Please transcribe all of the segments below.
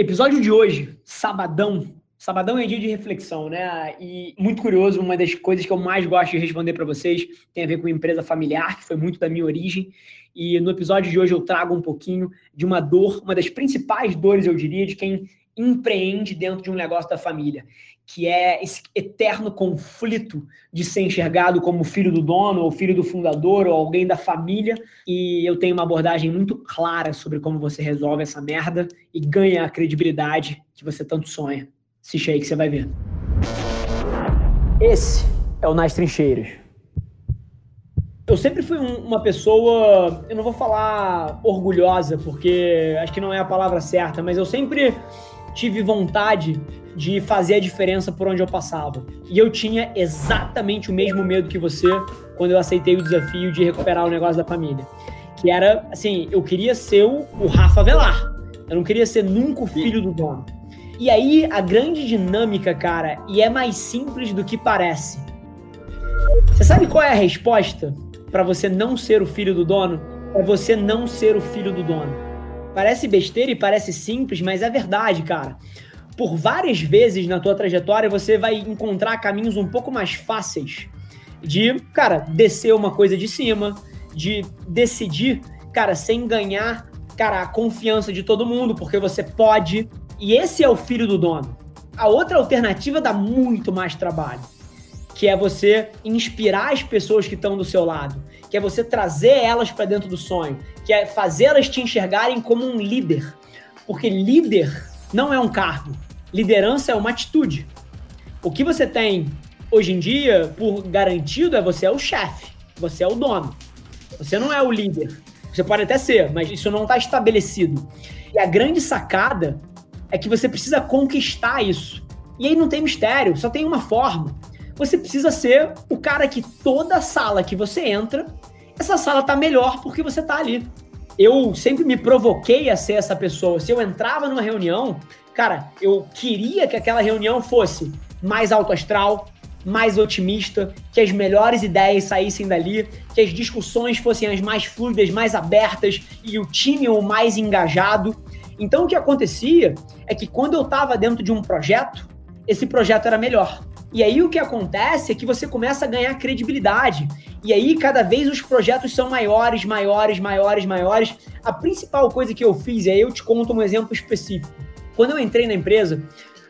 Episódio de hoje, sabadão. Sabadão é dia de reflexão, né? E muito curioso, uma das coisas que eu mais gosto de responder para vocês tem a ver com empresa familiar, que foi muito da minha origem. E no episódio de hoje eu trago um pouquinho de uma dor, uma das principais dores, eu diria, de quem empreende dentro de um negócio da família, que é esse eterno conflito de ser enxergado como filho do dono, ou filho do fundador, ou alguém da família. E eu tenho uma abordagem muito clara sobre como você resolve essa merda e ganha a credibilidade que você tanto sonha. Assiste aí que você vai ver. Esse é o Nas Trincheiras. Eu sempre fui um, uma pessoa, eu não vou falar orgulhosa, porque acho que não é a palavra certa, mas eu sempre tive vontade de fazer a diferença por onde eu passava. E eu tinha exatamente o mesmo medo que você quando eu aceitei o desafio de recuperar o negócio da família. Que era, assim, eu queria ser o, o Rafa Velar. Eu não queria ser nunca o filho do dono. E aí, a grande dinâmica, cara, e é mais simples do que parece. Você sabe qual é a resposta para você não ser o filho do dono? É você não ser o filho do dono. Parece besteira e parece simples, mas é verdade, cara por várias vezes na tua trajetória, você vai encontrar caminhos um pouco mais fáceis de, cara, descer uma coisa de cima, de decidir, cara, sem ganhar, cara, a confiança de todo mundo, porque você pode. E esse é o filho do dono. A outra alternativa dá muito mais trabalho, que é você inspirar as pessoas que estão do seu lado, que é você trazer elas para dentro do sonho, que é fazer elas te enxergarem como um líder. Porque líder não é um cargo. Liderança é uma atitude. O que você tem hoje em dia, por garantido, é você é o chefe, você é o dono. Você não é o líder. Você pode até ser, mas isso não está estabelecido. E a grande sacada é que você precisa conquistar isso. E aí não tem mistério, só tem uma forma. Você precisa ser o cara que toda sala que você entra, essa sala tá melhor porque você tá ali. Eu sempre me provoquei a ser essa pessoa. Se eu entrava numa reunião, cara, eu queria que aquela reunião fosse mais alto astral, mais otimista, que as melhores ideias saíssem dali, que as discussões fossem as mais fluidas, mais abertas e o time o mais engajado. Então o que acontecia é que quando eu estava dentro de um projeto, esse projeto era melhor. E aí o que acontece é que você começa a ganhar credibilidade. E aí cada vez os projetos são maiores, maiores, maiores, maiores. A principal coisa que eu fiz, e aí eu te conto um exemplo específico. Quando eu entrei na empresa,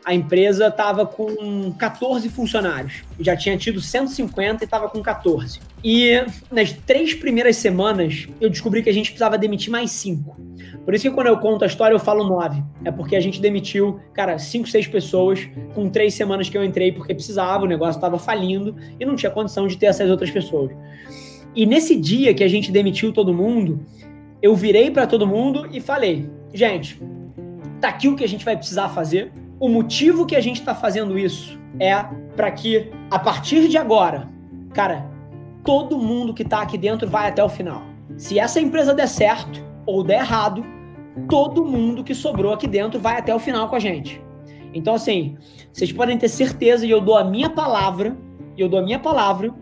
a empresa estava com 14 funcionários. Já tinha tido 150 e estava com 14. E nas três primeiras semanas, eu descobri que a gente precisava demitir mais cinco. Por isso que quando eu conto a história, eu falo nove. É porque a gente demitiu, cara, cinco, seis pessoas com três semanas que eu entrei porque precisava, o negócio estava falindo e não tinha condição de ter essas outras pessoas. E nesse dia que a gente demitiu todo mundo, eu virei para todo mundo e falei: gente, tá aqui o que a gente vai precisar fazer. O motivo que a gente está fazendo isso é para que, a partir de agora, cara, todo mundo que está aqui dentro vai até o final. Se essa empresa der certo ou der errado, todo mundo que sobrou aqui dentro vai até o final com a gente. Então, assim, vocês podem ter certeza, e eu dou a minha palavra, e eu dou a minha palavra,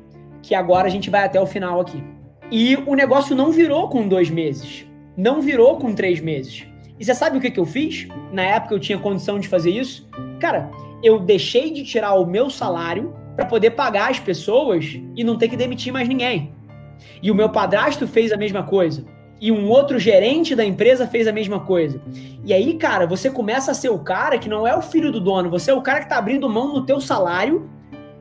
que agora a gente vai até o final aqui. E o negócio não virou com dois meses. Não virou com três meses. E você sabe o que, que eu fiz? Na época eu tinha condição de fazer isso. Cara, eu deixei de tirar o meu salário para poder pagar as pessoas e não ter que demitir mais ninguém. E o meu padrasto fez a mesma coisa. E um outro gerente da empresa fez a mesma coisa. E aí, cara, você começa a ser o cara que não é o filho do dono, você é o cara que está abrindo mão no teu salário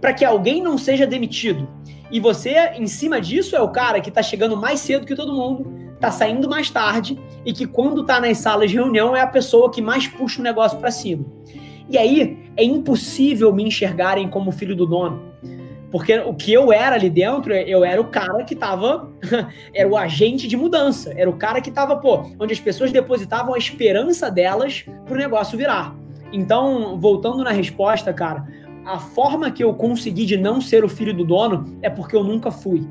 para que alguém não seja demitido. E você, em cima disso, é o cara que está chegando mais cedo que todo mundo, tá saindo mais tarde e que quando tá nas salas de reunião é a pessoa que mais puxa o negócio para cima. E aí é impossível me enxergarem como filho do dono. Porque o que eu era ali dentro, eu era o cara que tava. era o agente de mudança. Era o cara que tava, pô, onde as pessoas depositavam a esperança delas pro negócio virar. Então, voltando na resposta, cara, a forma que eu consegui de não ser o filho do dono é porque eu nunca fui.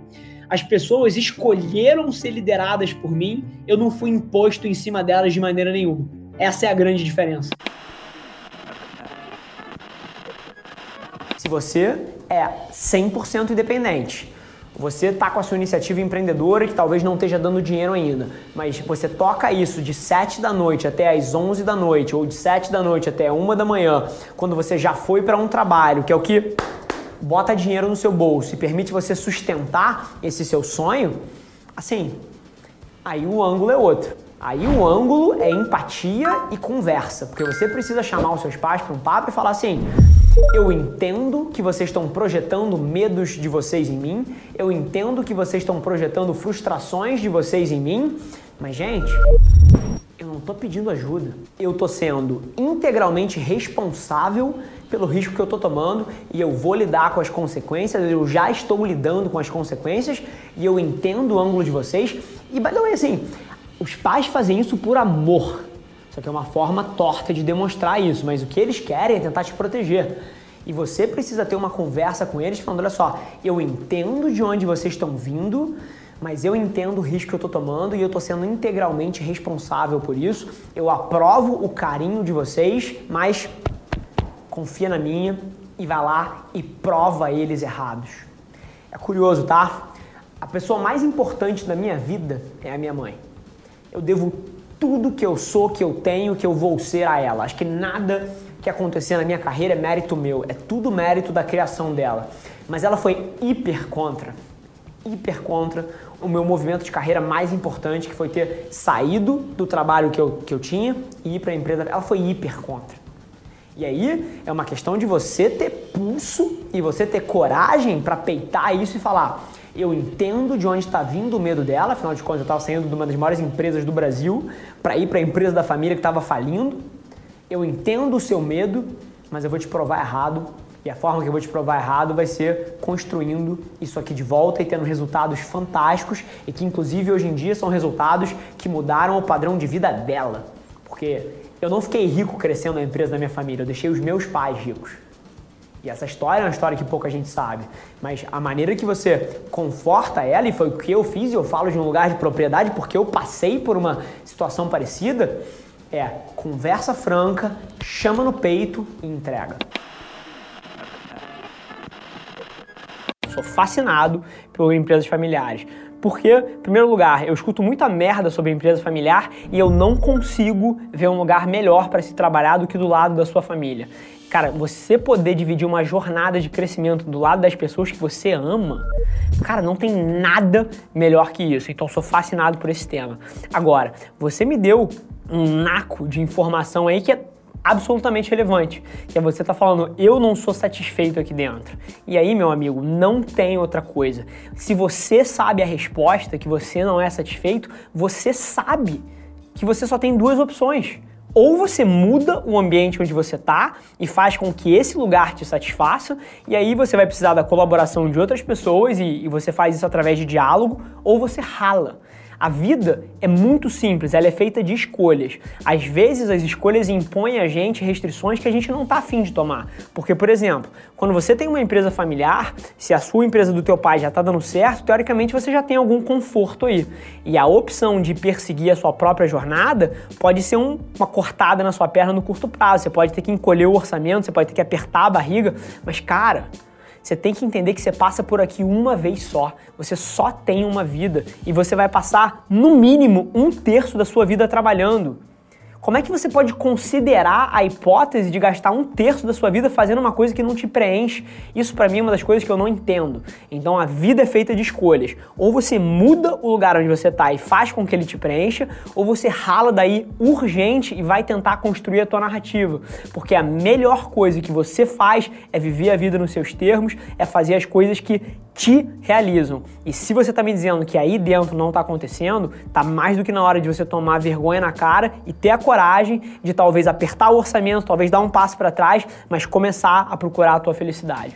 As pessoas escolheram ser lideradas por mim, eu não fui imposto em cima delas de maneira nenhuma. Essa é a grande diferença. Se você é 100% independente, Você está com a sua iniciativa empreendedora que talvez não esteja dando dinheiro ainda, mas você toca isso de 7 da noite até as 11 da noite, ou de 7 da noite até 1 da manhã, quando você já foi para um trabalho, que é o que bota dinheiro no seu bolso e permite você sustentar esse seu sonho, assim, aí o ângulo é outro. Aí o ângulo é empatia e conversa, porque você precisa chamar os seus pais para um papo e falar assim: eu entendo que vocês estão projetando medos de vocês em mim, eu entendo que vocês estão projetando frustrações de vocês em mim, mas gente, estou pedindo ajuda. Eu estou sendo integralmente responsável pelo risco que eu estou tomando e eu vou lidar com as consequências, eu já estou lidando com as consequências e eu entendo o ângulo de vocês. E, by the way, assim, os pais fazem isso por amor. Só que é uma forma torta de demonstrar isso, mas o que eles querem é tentar te proteger. E você precisa ter uma conversa com eles falando: olha só, eu entendo de onde vocês estão vindo, mas eu entendo o risco que eu estou tomando e eu estou sendo integralmente responsável por isso. Eu aprovo o carinho de vocês, mas confia na minha e vai lá e prova eles errados. É curioso, tá? A pessoa mais importante da minha vida é a minha mãe. Eu devo tudo que eu sou, que eu tenho, que eu vou ser a ela. Acho que nada que acontecer na minha carreira é mérito meu, é tudo mérito da criação dela. Mas ela foi hiper contra, hiper contra o meu movimento de carreira mais importante, que foi ter saído do trabalho que eu, que eu tinha e ir para a empresa. Ela foi hiper contra. E aí é uma questão de você ter pulso e você ter coragem para peitar isso e falar: eu entendo de onde está vindo o medo dela, afinal de contas eu estava saindo de uma das maiores empresas do Brasil para ir para a empresa da família que estava falindo. Eu entendo o seu medo, mas eu vou te provar errado. E a forma que eu vou te provar errado vai ser construindo isso aqui de volta e tendo resultados fantásticos e que inclusive hoje em dia são resultados que mudaram o padrão de vida dela. Porque eu não fiquei rico crescendo na empresa da minha família, eu deixei os meus pais ricos. E essa história é uma história que pouca gente sabe. Mas a maneira que você conforta ela, e foi o que eu fiz, e eu falo de um lugar de propriedade porque eu passei por uma situação parecida, é conversa franca, chama no peito e entrega. Sou fascinado por empresas familiares. Porque, em primeiro lugar, eu escuto muita merda sobre empresa familiar e eu não consigo ver um lugar melhor para se trabalhar do que do lado da sua família. Cara, você poder dividir uma jornada de crescimento do lado das pessoas que você ama, cara, não tem nada melhor que isso. Então, sou fascinado por esse tema. Agora, você me deu um naco de informação aí que é absolutamente relevante, que é você tá falando, eu não sou satisfeito aqui dentro. E aí, meu amigo, não tem outra coisa. Se você sabe a resposta, que você não é satisfeito, você sabe que você só tem duas opções ou você muda o ambiente onde você está e faz com que esse lugar te satisfaça, e aí você vai precisar da colaboração de outras pessoas e, e você faz isso através de diálogo, ou você rala. A vida é muito simples, ela é feita de escolhas. Às vezes as escolhas impõem a gente restrições que a gente não está afim de tomar. Porque, por exemplo, quando você tem uma empresa familiar, se a sua empresa do teu pai já está dando certo, teoricamente você já tem algum conforto aí. E a opção de perseguir a sua própria jornada pode ser um, uma cortada na sua perna no curto prazo. Você pode ter que encolher o orçamento, você pode ter que apertar a barriga, mas cara, você tem que entender que você passa por aqui uma vez só. Você só tem uma vida e você vai passar, no mínimo, um terço da sua vida trabalhando. Como é que você pode considerar a hipótese de gastar um terço da sua vida fazendo uma coisa que não te preenche? Isso para mim é uma das coisas que eu não entendo. Então a vida é feita de escolhas. Ou você muda o lugar onde você está e faz com que ele te preencha, ou você rala daí urgente e vai tentar construir a tua narrativa. Porque a melhor coisa que você faz é viver a vida nos seus termos, é fazer as coisas que te realizam. E se você está me dizendo que aí dentro não está acontecendo, tá mais do que na hora de você tomar vergonha na cara e ter a coragem de talvez apertar o orçamento, talvez dar um passo para trás, mas começar a procurar a tua felicidade.